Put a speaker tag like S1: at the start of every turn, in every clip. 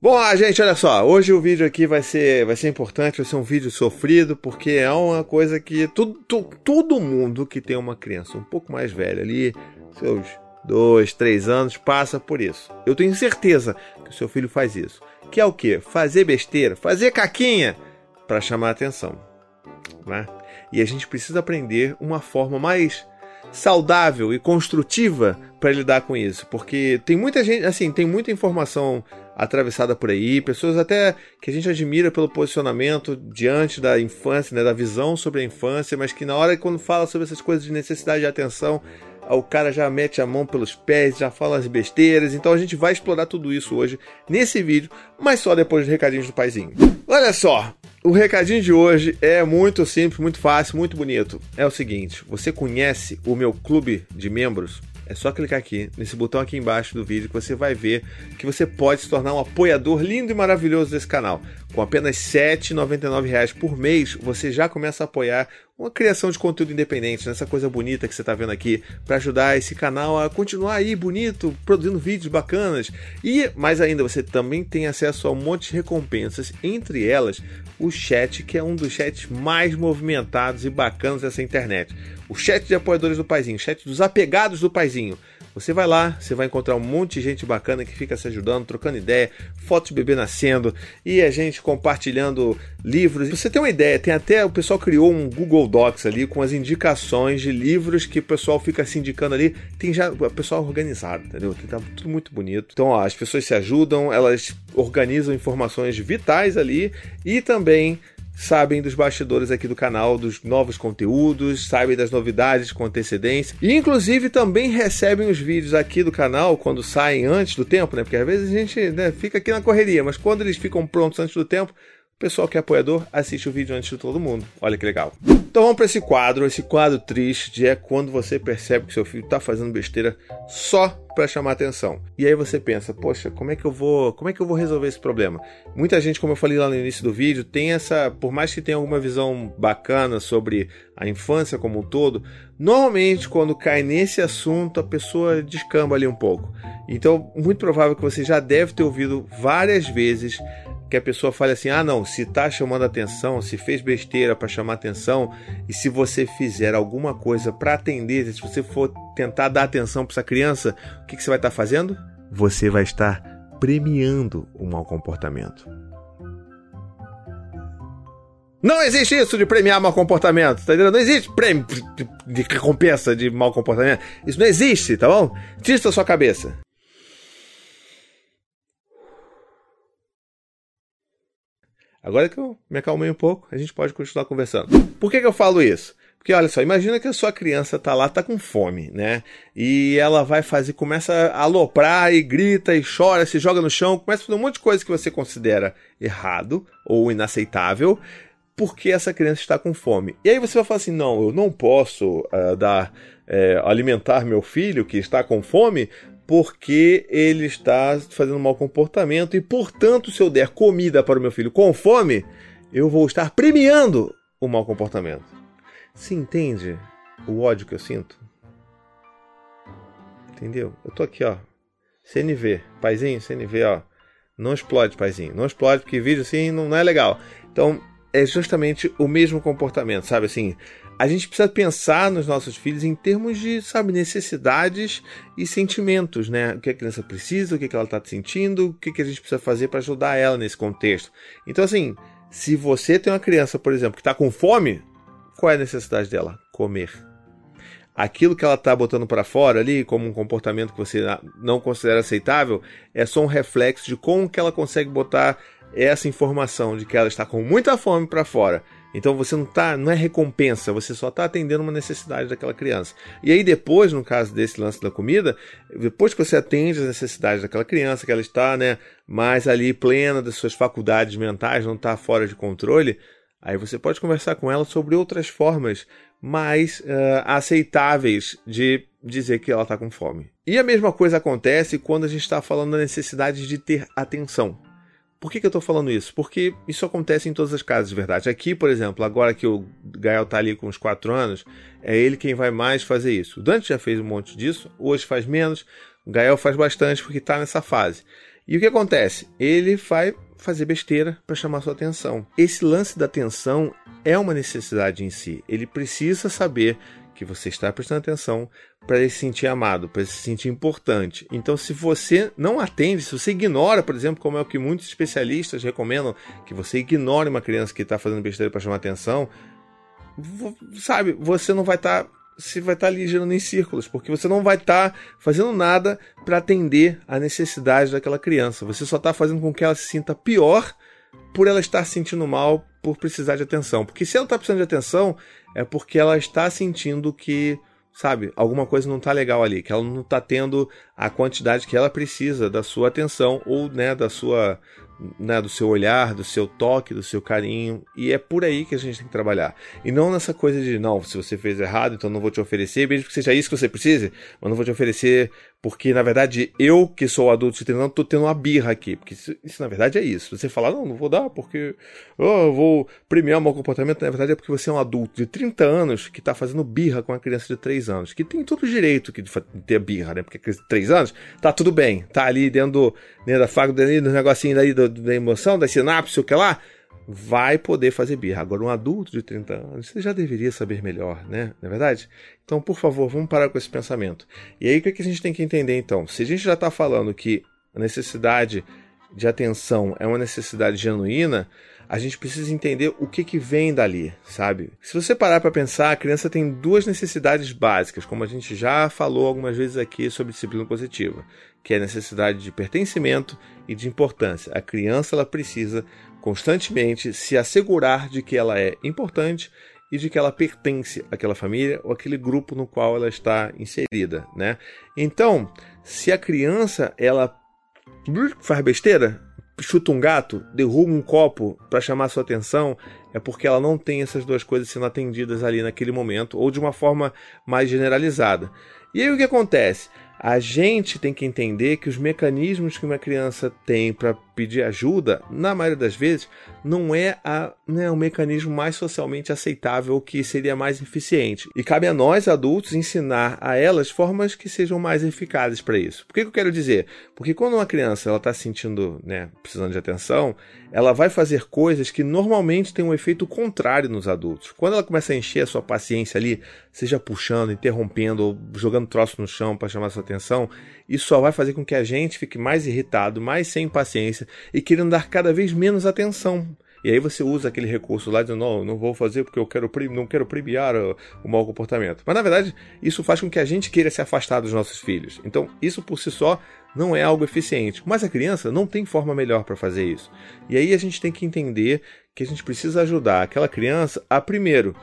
S1: Bom, ah, gente, olha só, hoje o vídeo aqui vai ser, vai ser importante, vai ser um vídeo sofrido, porque é uma coisa que todo, todo mundo que tem uma criança um pouco mais velha ali, seus dois, três anos, passa por isso. Eu tenho certeza que o seu filho faz isso. Que é o quê? Fazer besteira, fazer caquinha para chamar atenção. Né? E a gente precisa aprender uma forma mais saudável e construtiva para lidar com isso, porque tem muita gente, assim, tem muita informação atravessada por aí, pessoas até que a gente admira pelo posicionamento diante da infância, né, da visão sobre a infância, mas que na hora quando fala sobre essas coisas de necessidade de atenção, o cara já mete a mão pelos pés, já fala as besteiras. Então a gente vai explorar tudo isso hoje nesse vídeo, mas só depois dos recadinhos do paizinho. Olha só, o recadinho de hoje é muito simples, muito fácil, muito bonito. É o seguinte: você conhece o meu clube de membros? É só clicar aqui, nesse botão aqui embaixo do vídeo, que você vai ver que você pode se tornar um apoiador lindo e maravilhoso desse canal. Com apenas R$ 7,99 por mês, você já começa a apoiar uma criação de conteúdo independente, nessa coisa bonita que você está vendo aqui, para ajudar esse canal a continuar aí bonito, produzindo vídeos bacanas. E, mais ainda, você também tem acesso a um monte de recompensas, entre elas o chat, que é um dos chats mais movimentados e bacanas dessa internet o chat de apoiadores do Paizinho, chat dos apegados do Paizinho. Você vai lá, você vai encontrar um monte de gente bacana que fica se ajudando, trocando ideia, fotos de bebê nascendo e a gente compartilhando livros. Você tem uma ideia, tem até o pessoal criou um Google Docs ali com as indicações de livros que o pessoal fica se indicando ali. Tem já o pessoal organizado, entendeu? Tá tudo muito bonito. Então, ó, as pessoas se ajudam, elas organizam informações vitais ali e também sabem dos bastidores aqui do canal, dos novos conteúdos, sabem das novidades com antecedência. E inclusive também recebem os vídeos aqui do canal quando saem antes do tempo, né? Porque às vezes a gente né, fica aqui na correria, mas quando eles ficam prontos antes do tempo, pessoal que é apoiador assiste o vídeo antes de todo mundo. Olha que legal. Então vamos para esse quadro. Esse quadro triste é quando você percebe que seu filho está fazendo besteira só para chamar atenção. E aí você pensa, poxa, como é que eu vou, como é que eu vou resolver esse problema? Muita gente, como eu falei lá no início do vídeo, tem essa, por mais que tenha alguma visão bacana sobre a infância como um todo, normalmente quando cai nesse assunto a pessoa descamba ali um pouco. Então, muito provável que você já deve ter ouvido várias vezes que a pessoa fale assim: ah, não, se está chamando atenção, se fez besteira para chamar atenção, e se você fizer alguma coisa para atender, se você for tentar dar atenção para essa criança, o que, que você vai estar tá fazendo? Você vai estar premiando o mau comportamento. Não existe isso de premiar mau comportamento, tá entendendo? Não existe prêmio de recompensa de mau comportamento. Isso não existe, tá bom? Tira sua cabeça. Agora que eu me acalmei um pouco, a gente pode continuar conversando. Por que, que eu falo isso? Porque olha só, imagina que a sua criança tá lá, tá com fome, né? E ela vai fazer, começa a aloprar e grita e chora, se joga no chão, começa a fazer um monte de coisa que você considera errado ou inaceitável, porque essa criança está com fome. E aí você vai falar assim: não, eu não posso uh, dar, uh, alimentar meu filho que está com fome, porque ele está fazendo um mau comportamento e, portanto, se eu der comida para o meu filho com fome, eu vou estar premiando o mau comportamento. Se entende o ódio que eu sinto? Entendeu? Eu tô aqui, ó. CNV, paizinho, CNV, ó. Não explode, paizinho. Não explode, porque vídeo assim não é legal. Então, é justamente o mesmo comportamento, sabe? Assim, a gente precisa pensar nos nossos filhos em termos de, sabe, necessidades e sentimentos, né? O que a criança precisa, o que ela está sentindo, o que a gente precisa fazer para ajudar ela nesse contexto. Então, assim, se você tem uma criança, por exemplo, que está com fome, qual é a necessidade dela? Comer. Aquilo que ela está botando para fora ali, como um comportamento que você não considera aceitável, é só um reflexo de como que ela consegue botar essa informação de que ela está com muita fome para fora então você não tá, não é recompensa, você só está atendendo uma necessidade daquela criança. E aí depois, no caso desse lance da comida, depois que você atende as necessidades daquela criança, que ela está, né, mais ali plena das suas faculdades mentais, não está fora de controle, aí você pode conversar com ela sobre outras formas mais uh, aceitáveis de dizer que ela está com fome. E a mesma coisa acontece quando a gente está falando da necessidade de ter atenção. Por que, que eu estou falando isso? Porque isso acontece em todas as casas, de verdade. Aqui, por exemplo, agora que o Gael está ali com uns 4 anos, é ele quem vai mais fazer isso. O Dante já fez um monte disso, hoje faz menos, o Gael faz bastante porque está nessa fase. E o que acontece? Ele vai fazer besteira para chamar sua atenção. Esse lance da atenção é uma necessidade em si. Ele precisa saber que você está prestando atenção para ele se sentir amado, para ele se sentir importante. Então, se você não atende, se você ignora, por exemplo, como é o que muitos especialistas recomendam, que você ignore uma criança que está fazendo besteira para chamar atenção, sabe, você não vai estar tá você vai estar tá ali girando em círculos, porque você não vai estar tá fazendo nada para atender a necessidade daquela criança. Você só está fazendo com que ela se sinta pior por ela estar se sentindo mal por precisar de atenção. Porque se ela está precisando de atenção, é porque ela está sentindo que, sabe, alguma coisa não está legal ali, que ela não está tendo a quantidade que ela precisa da sua atenção ou né, da sua né, do seu olhar, do seu toque, do seu carinho. E é por aí que a gente tem que trabalhar. E não nessa coisa de, não, se você fez errado, então não vou te oferecer, mesmo que seja isso que você precise, mas não vou te oferecer porque, na verdade, eu que sou adulto te treinando, tô tendo uma birra aqui. Porque isso, isso, na verdade, é isso. Você falar, não, não vou dar porque oh, eu vou premiar o meu comportamento, na verdade é porque você é um adulto de 30 anos que tá fazendo birra com uma criança de 3 anos, que tem todo o direito de ter birra, né? Porque criança de 3 anos, tá tudo bem, tá ali dentro dentro da faca, dentro do negocinho aí do, da emoção, da sinapse, o que lá vai poder fazer birra. Agora, um adulto de 30 anos, você já deveria saber melhor, né? Não é verdade? Então, por favor, vamos parar com esse pensamento. E aí, o que, é que a gente tem que entender, então? Se a gente já está falando que a necessidade de atenção é uma necessidade genuína, a gente precisa entender o que, que vem dali, sabe? Se você parar para pensar, a criança tem duas necessidades básicas, como a gente já falou algumas vezes aqui sobre disciplina positiva, que é a necessidade de pertencimento e de importância. A criança ela precisa constantemente se assegurar de que ela é importante e de que ela pertence àquela família ou àquele grupo no qual ela está inserida, né? Então, se a criança ela faz besteira, chuta um gato, derruba um copo para chamar sua atenção, é porque ela não tem essas duas coisas sendo atendidas ali naquele momento ou de uma forma mais generalizada. E aí o que acontece? A gente tem que entender que os mecanismos que uma criança tem para pedir ajuda, na maioria das vezes, não é a, né, o mecanismo mais socialmente aceitável que seria mais eficiente. E cabe a nós, adultos, ensinar a elas formas que sejam mais eficazes para isso. Por que, que, eu quero dizer? Porque quando uma criança está se sentindo né, precisando de atenção, ela vai fazer coisas que normalmente têm um efeito contrário nos adultos. Quando ela começa a encher a sua paciência ali, seja puxando, interrompendo ou jogando troço no chão para chamar sua atenção, isso só vai fazer com que a gente fique mais irritado, mais sem paciência e querendo dar cada vez menos atenção. E aí você usa aquele recurso lá dizendo, não, não vou fazer porque eu quero não quero premiar o, o mau comportamento. Mas na verdade, isso faz com que a gente queira se afastar dos nossos filhos. Então, isso por si só não é algo eficiente. Mas a criança não tem forma melhor para fazer isso. E aí a gente tem que entender que a gente precisa ajudar aquela criança a primeiro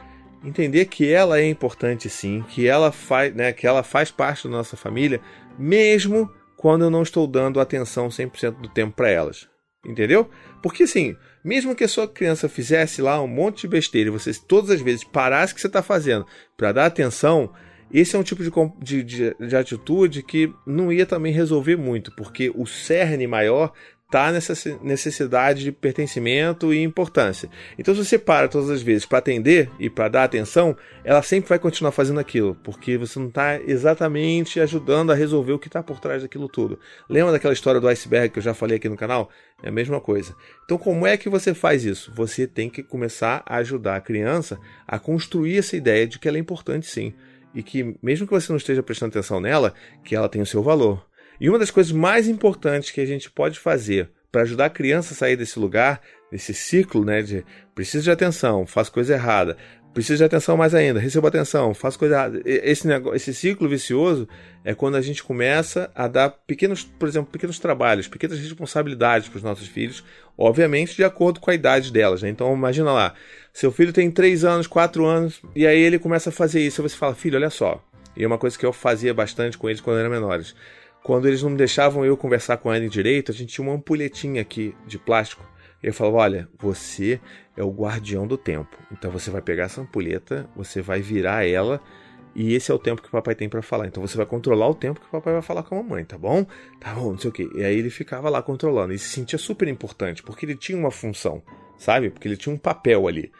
S1: entender que ela é importante sim, que ela faz, né, que ela faz parte da nossa família, mesmo quando eu não estou dando atenção 100% do tempo para elas. Entendeu? Porque assim, mesmo que a sua criança fizesse lá um monte de besteira e você todas as vezes parasse o que você está fazendo para dar atenção, esse é um tipo de, de, de, atitude que não ia também resolver muito, porque o cerne maior está nessa necessidade de pertencimento e importância. Então, se você para todas as vezes para atender e para dar atenção, ela sempre vai continuar fazendo aquilo, porque você não está exatamente ajudando a resolver o que está por trás daquilo tudo. Lembra daquela história do iceberg que eu já falei aqui no canal? É a mesma coisa. Então, como é que você faz isso? Você tem que começar a ajudar a criança a construir essa ideia de que ela é importante sim. E que, mesmo que você não esteja prestando atenção nela, que ela tem o seu valor. E uma das coisas mais importantes que a gente pode fazer para ajudar a criança a sair desse lugar, desse ciclo, né, de preciso de atenção, faz coisa errada, preciso de atenção mais ainda, recebo atenção, faço coisa errada. Esse, negócio, esse ciclo vicioso é quando a gente começa a dar pequenos, por exemplo, pequenos trabalhos, pequenas responsabilidades para os nossos filhos, obviamente de acordo com a idade delas. Né? Então imagina lá, seu filho tem 3 anos, 4 anos, e aí ele começa a fazer isso, e você fala, filho, olha só. E é uma coisa que eu fazia bastante com eles quando eram menores quando eles não deixavam eu conversar com ela direito, a gente tinha uma ampulhetinha aqui de plástico. E eu falava: Olha, você é o guardião do tempo. Então você vai pegar essa ampulheta, você vai virar ela. E esse é o tempo que o papai tem para falar. Então você vai controlar o tempo que o papai vai falar com a mamãe, tá bom? Tá bom, não sei o quê. E aí ele ficava lá controlando. E se sentia super importante, porque ele tinha uma função, sabe? Porque ele tinha um papel ali.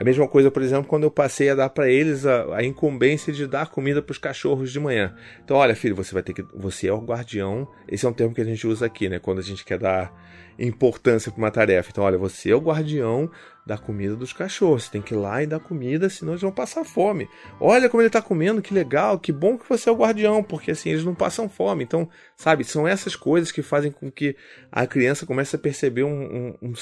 S1: A mesma coisa, por exemplo, quando eu passei a dar para eles a, a, incumbência de dar comida para os cachorros de manhã. Então, olha, filho, você vai ter que. Você é o guardião. Esse é um termo que a gente usa aqui, né? Quando a gente quer dar importância para uma tarefa. Então, olha, você é o guardião da comida dos cachorros. Você tem que ir lá e dar comida, senão eles vão passar fome. Olha como ele está comendo, que legal, que bom que você é o guardião, porque assim eles não passam fome. Então, sabe, são essas coisas que fazem com que a criança comece a perceber um, um, um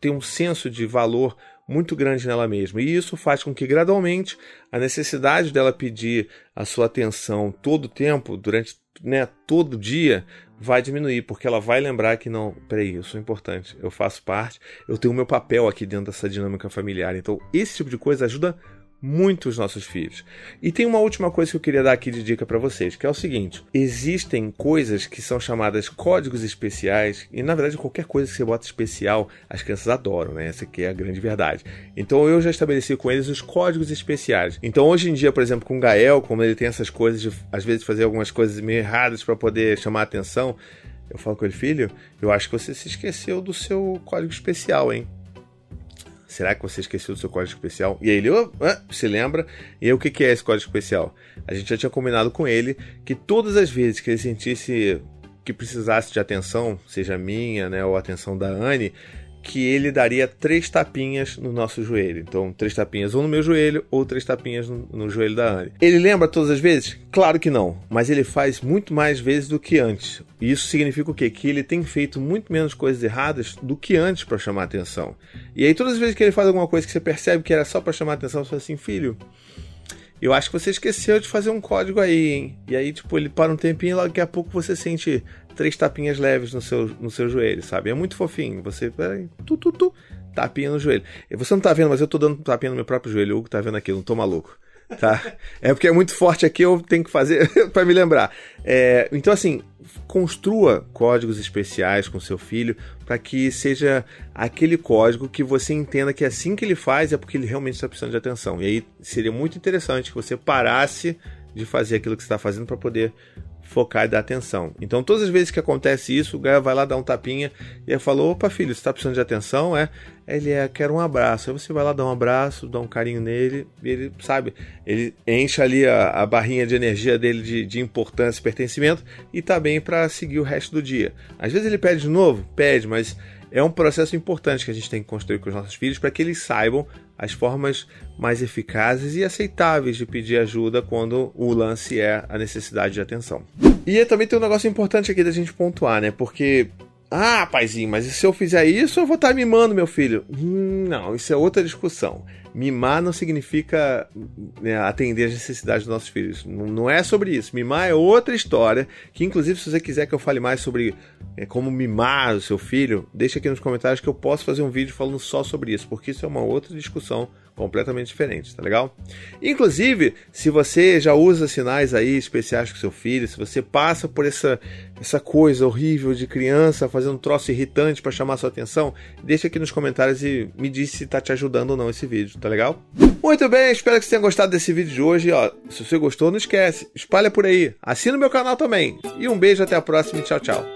S1: ter um senso de valor muito grande nela mesma. E isso faz com que gradualmente a necessidade dela pedir a sua atenção todo o tempo, durante né, todo dia, vai diminuir, porque ela vai lembrar que não, peraí, eu sou importante, eu faço parte, eu tenho o meu papel aqui dentro dessa dinâmica familiar. Então, esse tipo de coisa ajuda muito os nossos filhos. E tem uma última coisa que eu queria dar aqui de dica para vocês, que é o seguinte: existem coisas que são chamadas códigos especiais, e na verdade qualquer coisa que você bota especial, as crianças adoram, né? Essa aqui é a grande verdade. Então eu já estabeleci com eles os códigos especiais. Então hoje em dia, por exemplo, com o Gael, como ele tem essas coisas de às vezes fazer algumas coisas meio erradas para poder chamar a atenção, eu falo com ele, filho, eu acho que você se esqueceu do seu código especial, hein? Será que você esqueceu do seu código especial? E aí ele oh, ah, se lembra. E aí o que, que é esse código especial? A gente já tinha combinado com ele que todas as vezes que ele sentisse que precisasse de atenção, seja minha, né, ou atenção da Anne, que ele daria três tapinhas no nosso joelho. Então, três tapinhas ou no meu joelho ou três tapinhas no, no, joelho da Anne. Ele lembra todas as vezes? Claro que não, mas ele faz muito mais vezes do que antes. E isso significa o quê? Que ele tem feito muito menos coisas erradas do que antes para chamar atenção. E aí, todas as vezes que ele faz alguma coisa que você percebe que era só para chamar atenção, você fala assim, filho. Eu acho que você esqueceu de fazer um código aí, hein? E aí, tipo, ele para um tempinho e daqui a pouco você sente três tapinhas leves no seu, no seu joelho, sabe? É muito fofinho. Você, peraí, tu, tu, tu, tapinha no joelho. E você não tá vendo, mas eu tô dando tapinha no meu próprio joelho. O Hugo tá vendo aqui, eu não tô maluco. Tá? É porque é muito forte aqui, eu tenho que fazer para me lembrar. É, então, assim, construa códigos especiais com seu filho para que seja aquele código que você entenda que assim que ele faz é porque ele realmente está precisando de atenção. E aí seria muito interessante que você parasse de fazer aquilo que você está fazendo para poder focar e dar atenção. Então, todas as vezes que acontece isso, o Gaia vai lá dar um tapinha e ele falou: opa, filho, você está precisando de atenção? É? Ele é, quer um abraço. Aí você vai lá dar um abraço, dá um carinho nele, e ele, sabe, ele enche ali a, a barrinha de energia dele de, de importância e pertencimento e tá bem para seguir o resto do dia. Às vezes ele pede de novo? Pede, mas é um processo importante que a gente tem que construir com os nossos filhos para que eles saibam as formas mais eficazes e aceitáveis de pedir ajuda quando o lance é a necessidade de atenção. E também tem um negócio importante aqui da gente pontuar, né? Porque ah, paizinho, mas se eu fizer isso, eu vou estar mimando meu filho. Hum, não, isso é outra discussão. Mimar não significa né, atender as necessidades dos nossos filhos. Não, não, é sobre isso. Mimar é outra história. Que, inclusive, se você quiser que eu fale mais sobre é, como mimar o seu filho, deixa aqui nos comentários que eu posso fazer um vídeo falando só sobre isso, porque isso é uma outra discussão completamente diferente, tá legal? Inclusive, se você já usa sinais aí especiais com seu filho, se você passa por essa, essa coisa horrível de criança fazendo um troço irritante para chamar sua atenção, deixa aqui nos comentários e me diz se tá te ajudando ou não esse vídeo, tá legal? Muito bem, espero que você tenha gostado desse vídeo de hoje. Ó, se você gostou, não esquece, espalha por aí, assina o meu canal também. E um beijo, até a próxima e tchau, tchau.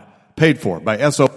S2: paid for by SO.